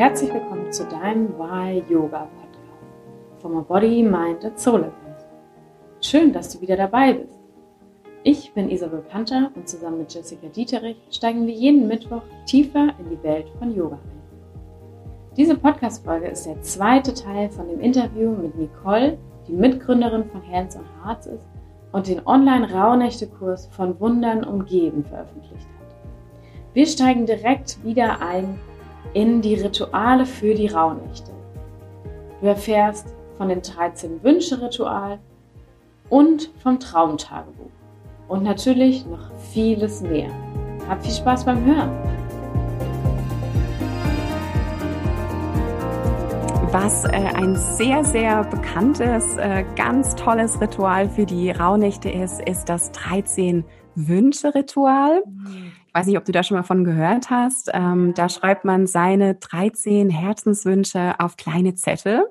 herzlich willkommen zu deinem Why Yoga Podcast from a Body, Mind and Soul Event. Schön, dass du wieder dabei bist. Ich bin Isabel Panther und zusammen mit Jessica Dieterich steigen wir jeden Mittwoch tiefer in die Welt von Yoga ein. Diese Podcast-Folge ist der zweite Teil von dem Interview mit Nicole, die Mitgründerin von Hands on Hearts ist und den Online-Rauhnächte-Kurs von Wundern umgeben veröffentlicht hat. Wir steigen direkt wieder ein in die Rituale für die Rauhnächte. Du erfährst von dem 13-Wünsche-Ritual und vom Traumtagebuch. Und natürlich noch vieles mehr. Hab viel Spaß beim Hören! Was äh, ein sehr, sehr bekanntes, äh, ganz tolles Ritual für die Rauhnächte ist, ist das 13-Wünsche-Ritual. Mhm. Ich weiß nicht, ob du da schon mal von gehört hast. Ähm, da schreibt man seine 13 Herzenswünsche auf kleine Zettel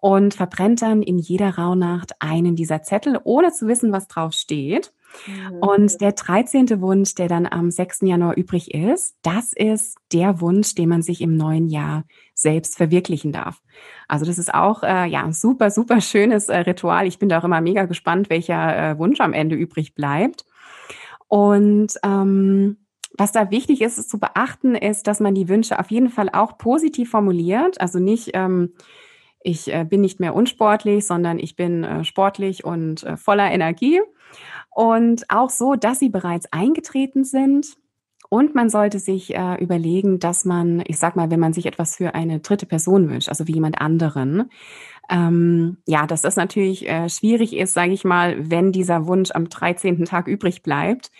und verbrennt dann in jeder Rauhnacht einen dieser Zettel, ohne zu wissen, was drauf steht. Mhm. Und der 13. Wunsch, der dann am 6. Januar übrig ist, das ist der Wunsch, den man sich im neuen Jahr selbst verwirklichen darf. Also das ist auch äh, ja ein super, super schönes äh, Ritual. Ich bin da auch immer mega gespannt, welcher äh, Wunsch am Ende übrig bleibt. Und ähm, was da wichtig ist, zu beachten, ist, dass man die Wünsche auf jeden Fall auch positiv formuliert. Also nicht, ähm, ich äh, bin nicht mehr unsportlich, sondern ich bin äh, sportlich und äh, voller Energie. Und auch so, dass sie bereits eingetreten sind. Und man sollte sich äh, überlegen, dass man, ich sag mal, wenn man sich etwas für eine dritte Person wünscht, also wie jemand anderen, ähm, ja, dass das natürlich äh, schwierig ist, sage ich mal, wenn dieser Wunsch am 13. Tag übrig bleibt.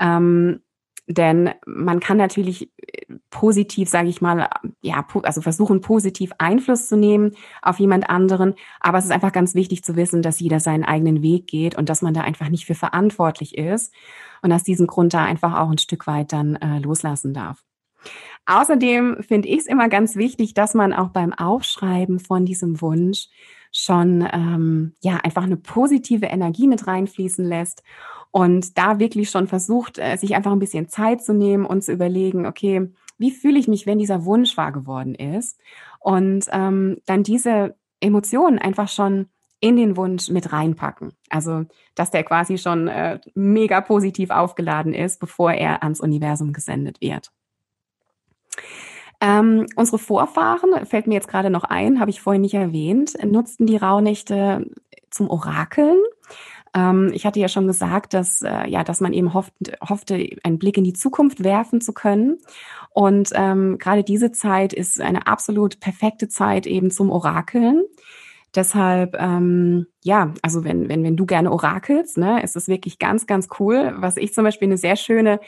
Ähm, denn man kann natürlich äh, positiv, sage ich mal, ja, also versuchen, positiv Einfluss zu nehmen auf jemand anderen. Aber es ist einfach ganz wichtig zu wissen, dass jeder seinen eigenen Weg geht und dass man da einfach nicht für verantwortlich ist und aus diesem Grund da einfach auch ein Stück weit dann äh, loslassen darf. Außerdem finde ich es immer ganz wichtig, dass man auch beim Aufschreiben von diesem Wunsch schon ähm, ja einfach eine positive Energie mit reinfließen lässt und da wirklich schon versucht, äh, sich einfach ein bisschen Zeit zu nehmen und zu überlegen, okay, wie fühle ich mich, wenn dieser Wunsch wahr geworden ist? Und ähm, dann diese Emotionen einfach schon in den Wunsch mit reinpacken. Also, dass der quasi schon äh, mega positiv aufgeladen ist, bevor er ans Universum gesendet wird. Ähm, unsere Vorfahren, fällt mir jetzt gerade noch ein, habe ich vorhin nicht erwähnt, nutzten die Rauhnächte zum Orakeln. Ähm, ich hatte ja schon gesagt, dass, äh, ja, dass man eben hofft, hoffte, einen Blick in die Zukunft werfen zu können. Und ähm, gerade diese Zeit ist eine absolut perfekte Zeit eben zum Orakeln. Deshalb, ähm, ja, also wenn, wenn, wenn du gerne orakelst, ne, ist es wirklich ganz, ganz cool. Was ich zum Beispiel eine sehr schöne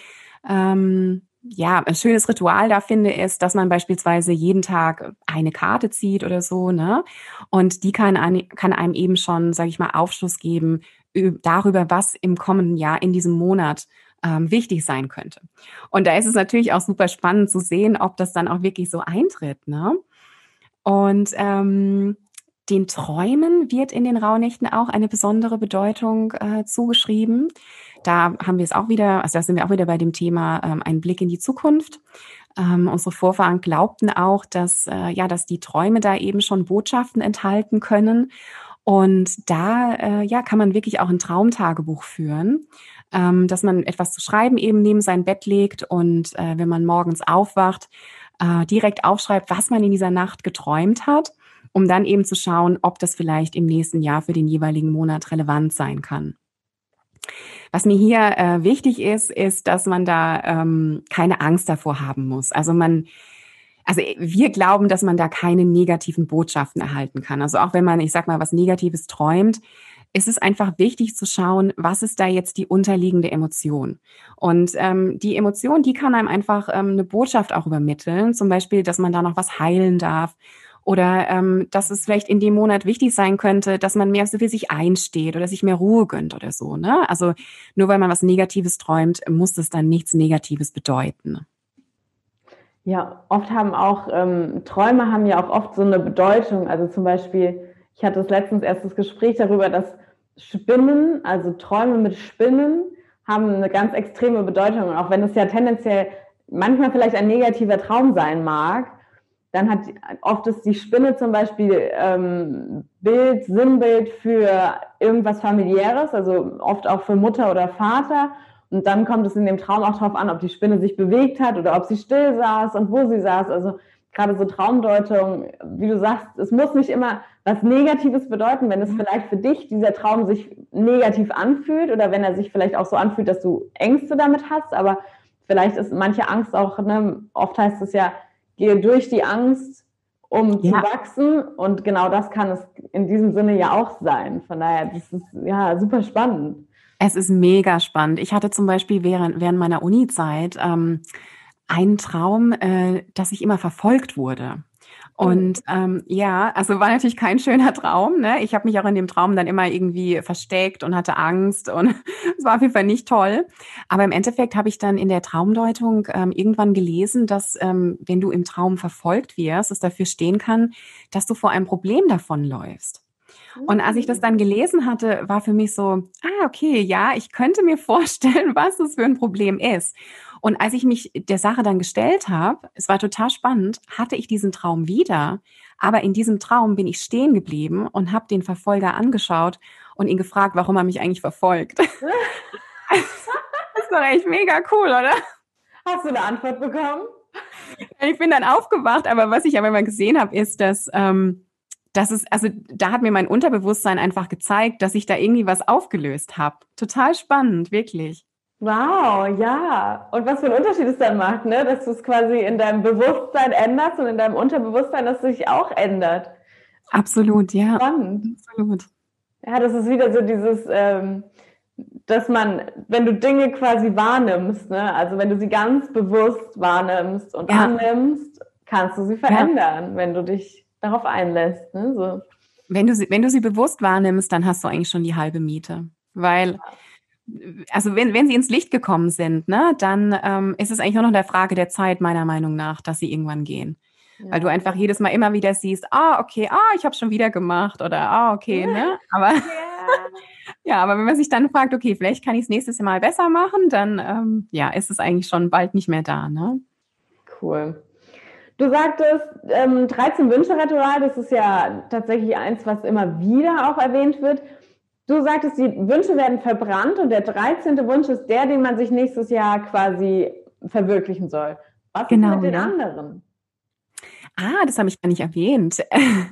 ähm, ja, ein schönes Ritual da finde, ist, dass man beispielsweise jeden Tag eine Karte zieht oder so, ne? Und die kann, ein, kann einem eben schon, sage ich mal, Aufschluss geben darüber, was im kommenden Jahr in diesem Monat ähm, wichtig sein könnte. Und da ist es natürlich auch super spannend zu sehen, ob das dann auch wirklich so eintritt. Ne? Und ähm, den Träumen wird in den Rauhnächten auch eine besondere Bedeutung äh, zugeschrieben. Da haben wir es auch wieder, also da sind wir auch wieder bei dem Thema ähm, ein Blick in die Zukunft. Ähm, unsere Vorfahren glaubten auch, dass äh, ja, dass die Träume da eben schon Botschaften enthalten können und da äh, ja, kann man wirklich auch ein Traumtagebuch führen, ähm, dass man etwas zu schreiben eben neben sein Bett legt und äh, wenn man morgens aufwacht, äh, direkt aufschreibt, was man in dieser Nacht geträumt hat, um dann eben zu schauen, ob das vielleicht im nächsten Jahr für den jeweiligen Monat relevant sein kann. Was mir hier äh, wichtig ist, ist, dass man da ähm, keine Angst davor haben muss. Also man also wir glauben, dass man da keine negativen Botschaften erhalten kann. Also auch wenn man, ich sag mal, was Negatives träumt, ist es einfach wichtig zu schauen, was ist da jetzt die unterliegende Emotion. Und ähm, die Emotion, die kann einem einfach ähm, eine Botschaft auch übermitteln, zum Beispiel, dass man da noch was heilen darf oder ähm, dass es vielleicht in dem Monat wichtig sein könnte, dass man mehr so für sich einsteht oder sich mehr Ruhe gönnt oder so. Ne? Also nur weil man was Negatives träumt, muss das dann nichts Negatives bedeuten. Ja, oft haben auch ähm, Träume haben ja auch oft so eine Bedeutung. Also zum Beispiel, ich hatte das letztens erst das Gespräch darüber, dass Spinnen, also Träume mit Spinnen, haben eine ganz extreme Bedeutung. Und auch wenn es ja tendenziell manchmal vielleicht ein negativer Traum sein mag, dann hat oft ist die Spinne zum Beispiel ähm, Bild, Sinnbild für irgendwas familiäres, also oft auch für Mutter oder Vater. Und dann kommt es in dem Traum auch darauf an, ob die Spinne sich bewegt hat oder ob sie still saß und wo sie saß. Also gerade so Traumdeutung, wie du sagst, es muss nicht immer was Negatives bedeuten, wenn es mhm. vielleicht für dich dieser Traum sich negativ anfühlt oder wenn er sich vielleicht auch so anfühlt, dass du Ängste damit hast, aber vielleicht ist manche Angst auch, ne, oft heißt es ja, gehe durch die Angst, um ja. zu wachsen und genau das kann es in diesem Sinne ja auch sein. Von daher, das ist ja super spannend. Es ist mega spannend. Ich hatte zum Beispiel während, während meiner Uni-Zeit ähm, einen Traum, äh, dass ich immer verfolgt wurde. Oh. Und ähm, ja, also war natürlich kein schöner Traum. Ne? Ich habe mich auch in dem Traum dann immer irgendwie versteckt und hatte Angst und es war auf jeden Fall nicht toll. Aber im Endeffekt habe ich dann in der Traumdeutung ähm, irgendwann gelesen, dass ähm, wenn du im Traum verfolgt wirst, es dafür stehen kann, dass du vor einem Problem davonläufst. Und als ich das dann gelesen hatte, war für mich so, ah, okay, ja, ich könnte mir vorstellen, was das für ein Problem ist. Und als ich mich der Sache dann gestellt habe, es war total spannend, hatte ich diesen Traum wieder. Aber in diesem Traum bin ich stehen geblieben und habe den Verfolger angeschaut und ihn gefragt, warum er mich eigentlich verfolgt. das ist doch echt mega cool, oder? Hast du eine Antwort bekommen? Ich bin dann aufgewacht, aber was ich aber immer gesehen habe, ist, dass ähm, das ist, also da hat mir mein Unterbewusstsein einfach gezeigt, dass ich da irgendwie was aufgelöst habe. Total spannend, wirklich. Wow, ja. Und was für einen Unterschied es dann macht, ne? dass du es quasi in deinem Bewusstsein änderst und in deinem Unterbewusstsein, dass es sich auch ändert. Absolut, ja. Spannend. Absolut. Ja, das ist wieder so dieses, ähm, dass man, wenn du Dinge quasi wahrnimmst, ne? also wenn du sie ganz bewusst wahrnimmst und ja. annimmst, kannst du sie verändern, ja. wenn du dich darauf einlässt. Ne? So. Wenn, du sie, wenn du sie bewusst wahrnimmst, dann hast du eigentlich schon die halbe Miete. Weil ja also wenn, wenn sie ins Licht gekommen sind, ne, dann ähm, ist es eigentlich nur noch der Frage der Zeit, meiner Meinung nach, dass sie irgendwann gehen. Ja. Weil du einfach jedes Mal immer wieder siehst, ah, okay, ah, ich habe schon wieder gemacht oder ah, okay, ne? Aber ja. ja, aber wenn man sich dann fragt, okay, vielleicht kann ich es nächstes Mal besser machen, dann ähm, ja, ist es eigentlich schon bald nicht mehr da, ne? Cool. Du sagtest, ähm, 13 Wünsche-Ritual, das ist ja tatsächlich eins, was immer wieder auch erwähnt wird. Du sagtest, die Wünsche werden verbrannt und der 13. Wunsch ist der, den man sich nächstes Jahr quasi verwirklichen soll. Was genau, ist mit den ja. anderen? Ah, das habe ich gar nicht erwähnt.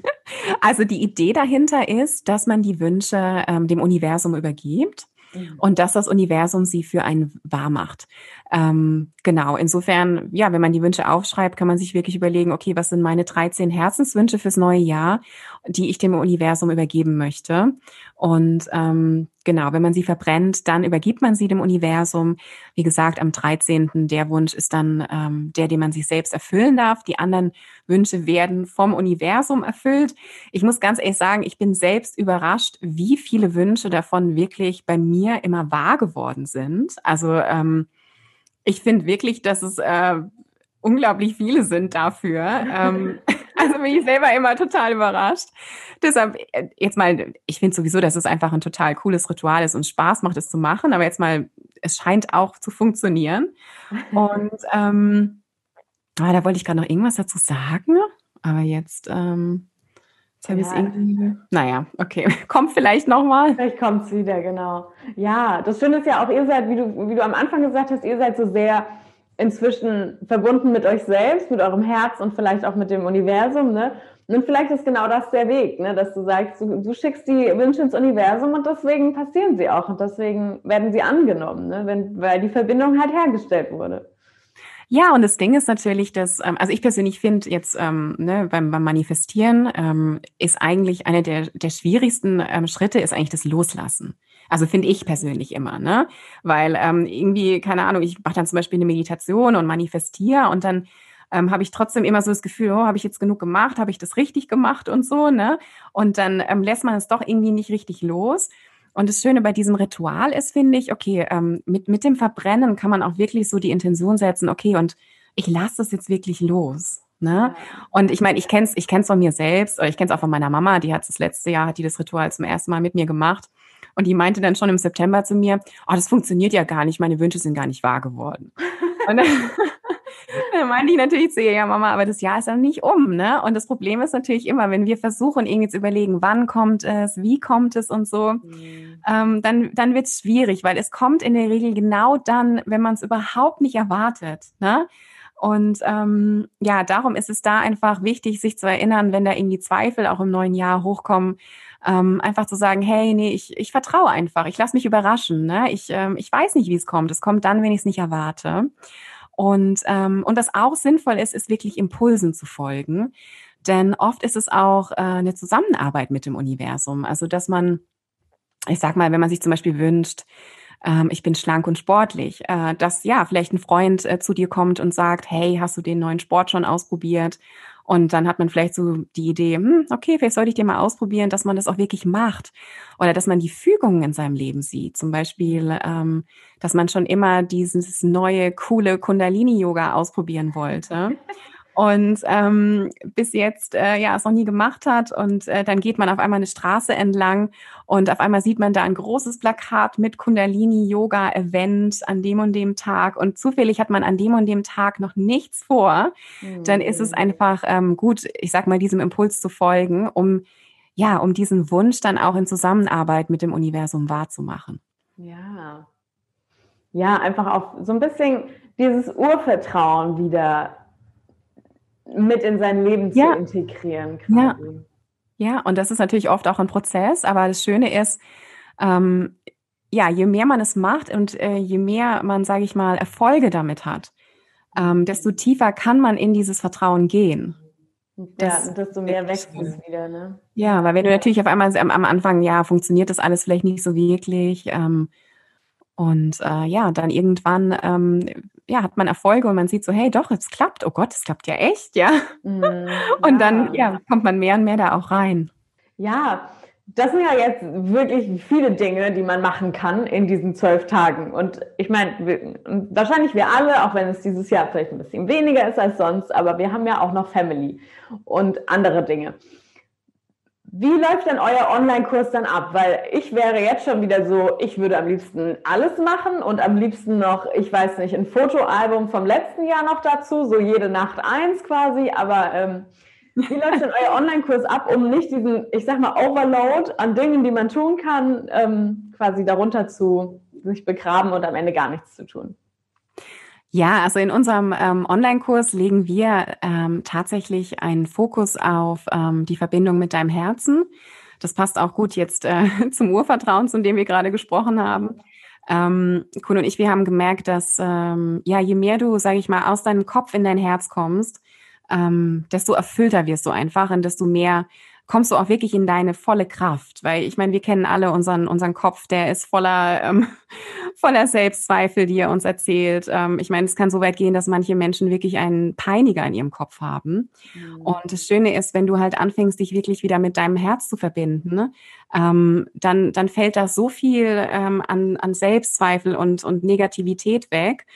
also die Idee dahinter ist, dass man die Wünsche ähm, dem Universum übergibt mhm. und dass das Universum sie für einen wahr macht. Ähm, genau, insofern, ja, wenn man die Wünsche aufschreibt, kann man sich wirklich überlegen, okay, was sind meine 13 Herzenswünsche fürs neue Jahr, die ich dem Universum übergeben möchte. Und ähm, genau, wenn man sie verbrennt, dann übergibt man sie dem Universum. Wie gesagt, am 13. der Wunsch ist dann ähm, der, den man sich selbst erfüllen darf. Die anderen Wünsche werden vom Universum erfüllt. Ich muss ganz ehrlich sagen, ich bin selbst überrascht, wie viele Wünsche davon wirklich bei mir immer wahr geworden sind. Also ähm, ich finde wirklich, dass es äh, unglaublich viele sind dafür. ähm, also bin ich selber immer total überrascht. Deshalb, äh, jetzt mal, ich finde sowieso, dass es einfach ein total cooles Ritual ist und Spaß macht, es zu machen. Aber jetzt mal, es scheint auch zu funktionieren. Und ähm, ah, da wollte ich gerade noch irgendwas dazu sagen. Aber jetzt, ähm, jetzt habe ich es irgendwie. Naja, okay. Kommt vielleicht nochmal. Vielleicht kommt es wieder, genau. Ja, das Schöne ist ja auch, ihr seid, wie du, wie du am Anfang gesagt hast, ihr seid so sehr inzwischen verbunden mit euch selbst, mit eurem Herz und vielleicht auch mit dem Universum, ne? Und vielleicht ist genau das der Weg, ne? dass du sagst, du, du schickst die Wünsche ins Universum und deswegen passieren sie auch und deswegen werden sie angenommen, ne? Wenn, weil die Verbindung halt hergestellt wurde. Ja, und das Ding ist natürlich, dass, ähm, also ich persönlich finde jetzt ähm, ne, beim, beim Manifestieren ähm, ist eigentlich einer der, der schwierigsten ähm, Schritte ist eigentlich das Loslassen. Also finde ich persönlich immer, ne? Weil ähm, irgendwie, keine Ahnung, ich mache dann zum Beispiel eine Meditation und manifestiere und dann ähm, habe ich trotzdem immer so das Gefühl, oh, habe ich jetzt genug gemacht, habe ich das richtig gemacht und so, ne? Und dann ähm, lässt man es doch irgendwie nicht richtig los. Und das Schöne bei diesem Ritual ist, finde ich, okay, ähm, mit, mit dem Verbrennen kann man auch wirklich so die Intention setzen, okay, und ich lasse das jetzt wirklich los. Ne? Und ich meine, ich kenne es ich kenn's von mir selbst, oder ich kenne es auch von meiner Mama, die hat das letzte Jahr, hat die das Ritual zum ersten Mal mit mir gemacht. Und die meinte dann schon im September zu mir, oh, das funktioniert ja gar nicht, meine Wünsche sind gar nicht wahr geworden. und, dann, dann meinte ich natürlich zu ihr, ja Mama, aber das Jahr ist ja nicht um, ne? Und das Problem ist natürlich immer, wenn wir versuchen, irgendwie zu überlegen, wann kommt es, wie kommt es und so, mhm. ähm, dann, dann wird es schwierig, weil es kommt in der Regel genau dann, wenn man es überhaupt nicht erwartet, ne? Und ähm, ja, darum ist es da einfach wichtig, sich zu erinnern, wenn da irgendwie Zweifel auch im neuen Jahr hochkommen, ähm, einfach zu sagen, hey, nee, ich, ich vertraue einfach, ich lasse mich überraschen. Ne? Ich, ähm, ich weiß nicht, wie es kommt. Es kommt dann, wenn ich es nicht erwarte. Und, ähm, und das auch sinnvoll ist, ist wirklich Impulsen zu folgen. Denn oft ist es auch äh, eine Zusammenarbeit mit dem Universum. Also, dass man, ich sag mal, wenn man sich zum Beispiel wünscht, ähm, ich bin schlank und sportlich, äh, dass ja vielleicht ein Freund äh, zu dir kommt und sagt, hey, hast du den neuen Sport schon ausprobiert? Und dann hat man vielleicht so die Idee, hm, okay, vielleicht sollte ich dir mal ausprobieren, dass man das auch wirklich macht. Oder dass man die Fügungen in seinem Leben sieht. Zum Beispiel, ähm, dass man schon immer dieses neue, coole Kundalini-Yoga ausprobieren wollte. und ähm, bis jetzt äh, ja es noch nie gemacht hat und äh, dann geht man auf einmal eine Straße entlang und auf einmal sieht man da ein großes Plakat mit Kundalini Yoga Event an dem und dem Tag und zufällig hat man an dem und dem Tag noch nichts vor, mhm. dann ist es mhm. einfach ähm, gut, ich sag mal diesem Impuls zu folgen, um ja, um diesen Wunsch dann auch in Zusammenarbeit mit dem Universum wahrzumachen. Ja. Ja, einfach auf so ein bisschen dieses Urvertrauen wieder mit in sein Leben ja. zu integrieren. Quasi. Ja. ja, und das ist natürlich oft auch ein Prozess, aber das Schöne ist, ähm, ja, je mehr man es macht und äh, je mehr man, sage ich mal, Erfolge damit hat, ähm, desto tiefer kann man in dieses Vertrauen gehen. Das, ja, desto mehr wächst es wieder, ne? Ja, weil wenn du natürlich auf einmal am, am, Anfang, ja, funktioniert das alles vielleicht nicht so wirklich. Ähm, und äh, ja, dann irgendwann ähm, ja, hat man Erfolge und man sieht so, hey, doch, es klappt. Oh Gott, es klappt ja echt, ja. Mm, und ja. dann ja, kommt man mehr und mehr da auch rein. Ja, das sind ja jetzt wirklich viele Dinge, die man machen kann in diesen zwölf Tagen. Und ich meine, wahrscheinlich wir alle, auch wenn es dieses Jahr vielleicht ein bisschen weniger ist als sonst, aber wir haben ja auch noch Family und andere Dinge. Wie läuft denn euer Online-Kurs dann ab? Weil ich wäre jetzt schon wieder so, ich würde am liebsten alles machen und am liebsten noch, ich weiß nicht, ein Fotoalbum vom letzten Jahr noch dazu, so jede Nacht eins quasi. Aber ähm, wie läuft denn euer Online-Kurs ab, um nicht diesen, ich sag mal, Overload an Dingen, die man tun kann, ähm, quasi darunter zu sich begraben und am Ende gar nichts zu tun? Ja, also in unserem ähm, Online-Kurs legen wir ähm, tatsächlich einen Fokus auf ähm, die Verbindung mit deinem Herzen. Das passt auch gut jetzt äh, zum Urvertrauen, zu dem wir gerade gesprochen haben. Ähm, Kun und ich, wir haben gemerkt, dass ähm, ja, je mehr du, sage ich mal, aus deinem Kopf in dein Herz kommst, ähm, desto erfüllter wirst du einfach und desto mehr kommst du auch wirklich in deine volle Kraft. Weil ich meine, wir kennen alle unseren, unseren Kopf, der ist voller, ähm, voller Selbstzweifel, die er uns erzählt. Ähm, ich meine, es kann so weit gehen, dass manche Menschen wirklich einen Peiniger in ihrem Kopf haben. Mhm. Und das Schöne ist, wenn du halt anfängst, dich wirklich wieder mit deinem Herz zu verbinden, ne, ähm, dann, dann fällt da so viel ähm, an, an Selbstzweifel und, und Negativität weg.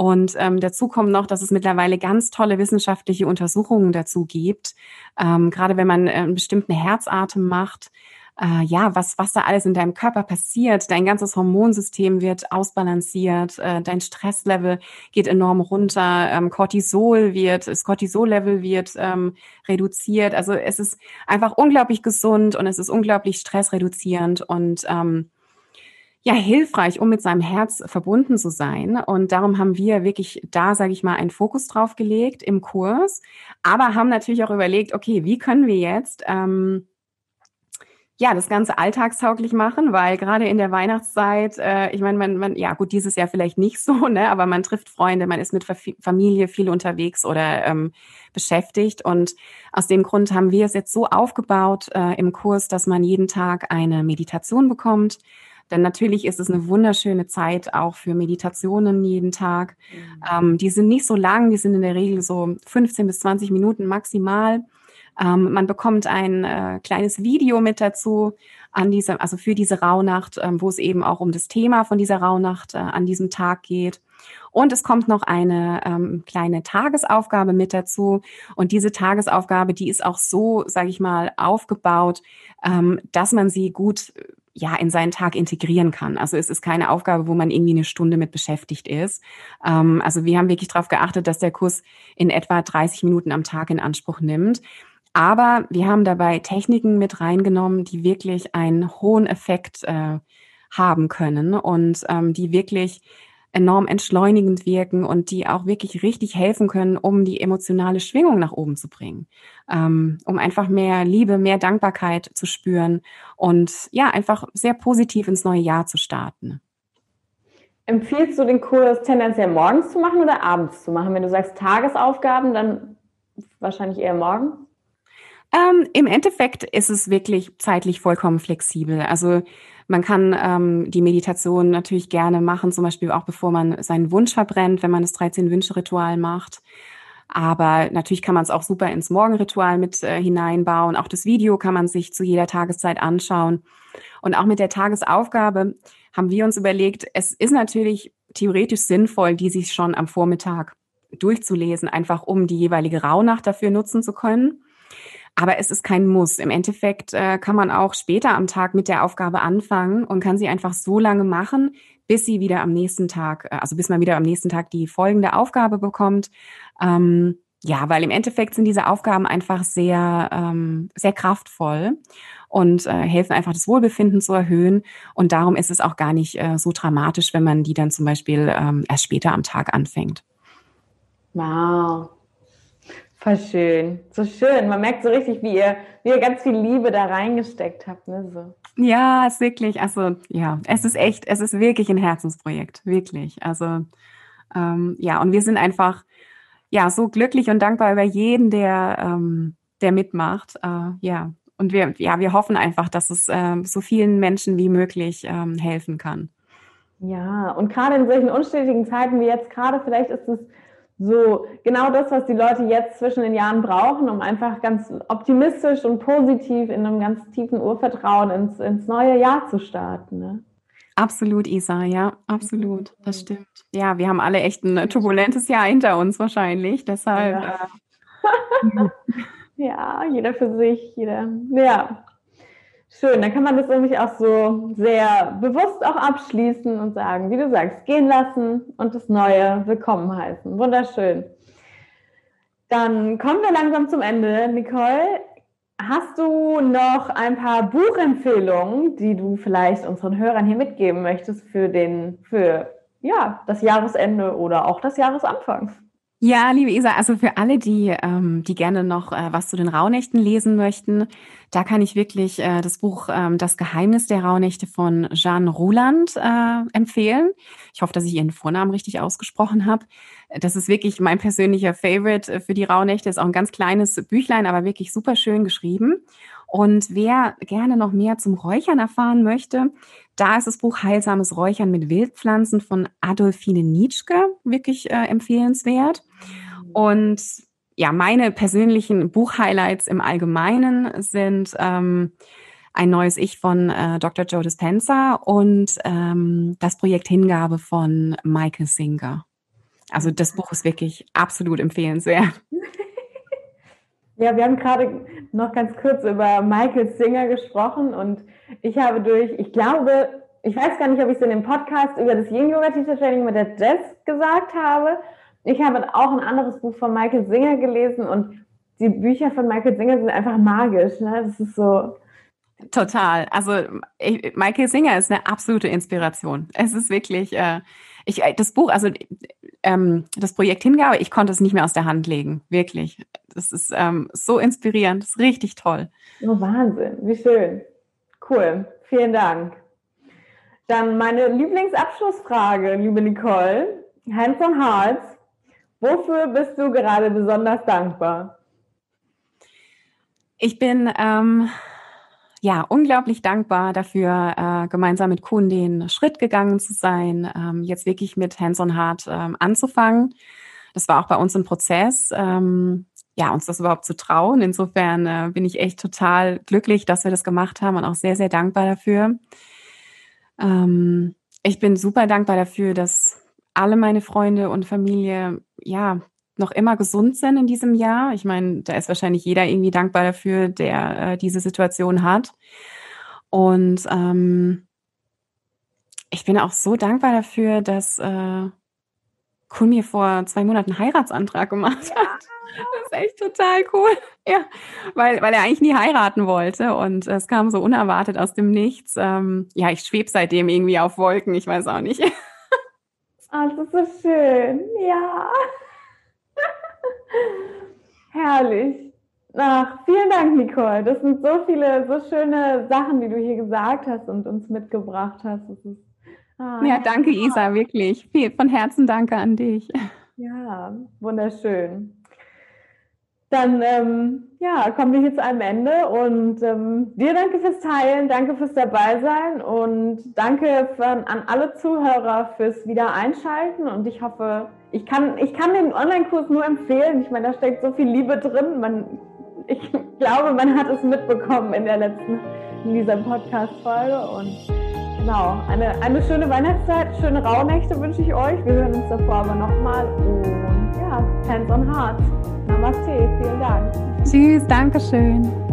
Und ähm, dazu kommt noch, dass es mittlerweile ganz tolle wissenschaftliche Untersuchungen dazu gibt, ähm, gerade wenn man äh, einen bestimmten Herzatem macht, äh, ja, was, was da alles in deinem Körper passiert. Dein ganzes Hormonsystem wird ausbalanciert, äh, dein Stresslevel geht enorm runter, ähm, Cortisol wird, das Cortisol-Level wird ähm, reduziert. Also es ist einfach unglaublich gesund und es ist unglaublich stressreduzierend und ähm, ja hilfreich, um mit seinem Herz verbunden zu sein. Und darum haben wir wirklich da, sage ich mal, einen Fokus drauf gelegt im Kurs, aber haben natürlich auch überlegt, okay, wie können wir jetzt ähm, ja, das Ganze alltagstauglich machen, weil gerade in der Weihnachtszeit, äh, ich meine, man, man, ja gut, dieses Jahr vielleicht nicht so, ne, aber man trifft Freunde, man ist mit Familie viel unterwegs oder ähm, beschäftigt. Und aus dem Grund haben wir es jetzt so aufgebaut äh, im Kurs, dass man jeden Tag eine Meditation bekommt denn natürlich ist es eine wunderschöne Zeit auch für Meditationen jeden Tag. Mhm. Ähm, die sind nicht so lang, die sind in der Regel so 15 bis 20 Minuten maximal. Ähm, man bekommt ein äh, kleines Video mit dazu an diesem, also für diese Rauhnacht, ähm, wo es eben auch um das Thema von dieser Rauhnacht äh, an diesem Tag geht. Und es kommt noch eine ähm, kleine Tagesaufgabe mit dazu. Und diese Tagesaufgabe, die ist auch so, sage ich mal, aufgebaut, ähm, dass man sie gut ja in seinen Tag integrieren kann. Also es ist keine Aufgabe, wo man irgendwie eine Stunde mit beschäftigt ist. Ähm, also wir haben wirklich darauf geachtet, dass der Kurs in etwa 30 Minuten am Tag in Anspruch nimmt. Aber wir haben dabei Techniken mit reingenommen, die wirklich einen hohen Effekt äh, haben können und ähm, die wirklich enorm entschleunigend wirken und die auch wirklich richtig helfen können, um die emotionale Schwingung nach oben zu bringen, ähm, um einfach mehr Liebe, mehr Dankbarkeit zu spüren und ja, einfach sehr positiv ins neue Jahr zu starten. Empfiehlst du den Kurs tendenziell morgens zu machen oder abends zu machen? Wenn du sagst Tagesaufgaben, dann wahrscheinlich eher morgens? Ähm, Im Endeffekt ist es wirklich zeitlich vollkommen flexibel. Also man kann ähm, die Meditation natürlich gerne machen, zum Beispiel auch bevor man seinen Wunsch verbrennt, wenn man das 13-Wünsche-Ritual macht. Aber natürlich kann man es auch super ins Morgenritual mit äh, hineinbauen. Auch das Video kann man sich zu jeder Tageszeit anschauen. Und auch mit der Tagesaufgabe haben wir uns überlegt, es ist natürlich theoretisch sinnvoll, die sich schon am Vormittag durchzulesen, einfach um die jeweilige Rauhnacht dafür nutzen zu können. Aber es ist kein Muss. Im Endeffekt äh, kann man auch später am Tag mit der Aufgabe anfangen und kann sie einfach so lange machen, bis sie wieder am nächsten Tag, äh, also bis man wieder am nächsten Tag die folgende Aufgabe bekommt. Ähm, ja, weil im Endeffekt sind diese Aufgaben einfach sehr, ähm, sehr kraftvoll und äh, helfen einfach das Wohlbefinden zu erhöhen. Und darum ist es auch gar nicht äh, so dramatisch, wenn man die dann zum Beispiel ähm, erst später am Tag anfängt. Wow, Voll schön. So schön. Man merkt so richtig, wie ihr, wie ihr ganz viel Liebe da reingesteckt habt. Ne? So. Ja, es ist wirklich, also ja, es ist echt, es ist wirklich ein Herzensprojekt. Wirklich. Also ähm, ja, und wir sind einfach ja so glücklich und dankbar über jeden, der, ähm, der mitmacht. Äh, ja. Und wir, ja, wir hoffen einfach, dass es äh, so vielen Menschen wie möglich ähm, helfen kann. Ja, und gerade in solchen unstetigen Zeiten wie jetzt gerade, vielleicht ist es so genau das, was die Leute jetzt zwischen den Jahren brauchen, um einfach ganz optimistisch und positiv in einem ganz tiefen Urvertrauen ins, ins neue Jahr zu starten. Ne? Absolut, Isa, ja, absolut. Das mhm. stimmt. Ja, wir haben alle echt ein turbulentes Jahr hinter uns wahrscheinlich. Deshalb. Ja, äh, ja jeder für sich, jeder. Ja. Schön, dann kann man das nämlich auch so sehr bewusst auch abschließen und sagen, wie du sagst, gehen lassen und das Neue willkommen heißen. Wunderschön. Dann kommen wir langsam zum Ende. Nicole, hast du noch ein paar Buchempfehlungen, die du vielleicht unseren Hörern hier mitgeben möchtest für den, für ja, das Jahresende oder auch das Jahresanfang? Ja, liebe Isa, also für alle, die, ähm, die gerne noch äh, was zu den Rauhnächten lesen möchten, da kann ich wirklich äh, das Buch ähm, Das Geheimnis der Rauhnächte von Jeanne Ruland äh, empfehlen. Ich hoffe, dass ich ihren Vornamen richtig ausgesprochen habe. Das ist wirklich mein persönlicher Favorite äh, für die Rauhnächte. Ist auch ein ganz kleines Büchlein, aber wirklich super schön geschrieben. Und wer gerne noch mehr zum Räuchern erfahren möchte, da ist das Buch Heilsames Räuchern mit Wildpflanzen von Adolfine Nietzsche wirklich äh, empfehlenswert. Und ja, meine persönlichen Buchhighlights im Allgemeinen sind ähm, ein neues Ich von äh, Dr. Joe Dispenza und ähm, das Projekt Hingabe von Michael Singer. Also das Buch ist wirklich absolut empfehlenswert. Ja, wir haben gerade noch ganz kurz über Michael Singer gesprochen und ich habe durch, ich glaube, ich weiß gar nicht, ob ich es in dem Podcast über das Yin Yoga Teacher Training mit der Jess gesagt habe. Ich habe auch ein anderes Buch von Michael Singer gelesen und die Bücher von Michael Singer sind einfach magisch. Ne? Das ist so. Total. Also ich, Michael Singer ist eine absolute Inspiration. Es ist wirklich, äh, ich, das Buch, also ähm, das Projekt Hingabe, ich konnte es nicht mehr aus der Hand legen. Wirklich. Das ist ähm, so inspirierend, das ist richtig toll. Oh, Wahnsinn, wie schön. Cool, vielen Dank. Dann meine Lieblingsabschlussfrage, liebe Nicole. Hands on Hearts. Wofür bist du gerade besonders dankbar? Ich bin ähm, ja unglaublich dankbar dafür, äh, gemeinsam mit Kuhn den Schritt gegangen zu sein, ähm, jetzt wirklich mit Hands on Heart ähm, anzufangen. Das war auch bei uns ein Prozess. Ähm, ja, uns das überhaupt zu trauen. Insofern äh, bin ich echt total glücklich, dass wir das gemacht haben und auch sehr, sehr dankbar dafür. Ähm, ich bin super dankbar dafür, dass alle meine Freunde und Familie, ja, noch immer gesund sind in diesem Jahr. Ich meine, da ist wahrscheinlich jeder irgendwie dankbar dafür, der äh, diese Situation hat. Und ähm, ich bin auch so dankbar dafür, dass äh, Kun mir vor zwei Monaten einen Heiratsantrag gemacht hat. Das ist echt total cool. Ja, weil, weil er eigentlich nie heiraten wollte und es kam so unerwartet aus dem Nichts. Ähm, ja, ich schwebe seitdem irgendwie auf Wolken, ich weiß auch nicht. Ah, das ist so schön. Ja. Herrlich. Ach, vielen Dank, Nicole. Das sind so viele, so schöne Sachen, die du hier gesagt hast und uns mitgebracht hast. Ist Ah, ja, danke Isa, wirklich. Viel, von Herzen danke an dich. Ja, wunderschön. Dann ähm, ja, kommen wir hier zu einem Ende und ähm, dir danke fürs Teilen, danke fürs Dabeisein und danke für, an alle Zuhörer fürs Wiedereinschalten und ich hoffe, ich kann, ich kann den Online-Kurs nur empfehlen. Ich meine, da steckt so viel Liebe drin. Man, ich glaube, man hat es mitbekommen in der letzten, in dieser Podcast-Folge und Genau, eine, eine schöne Weihnachtszeit, schöne Rauhnächte wünsche ich euch. Wir hören uns davor aber nochmal und Hands on Heart. Namaste, vielen Dank. Tschüss, Dankeschön.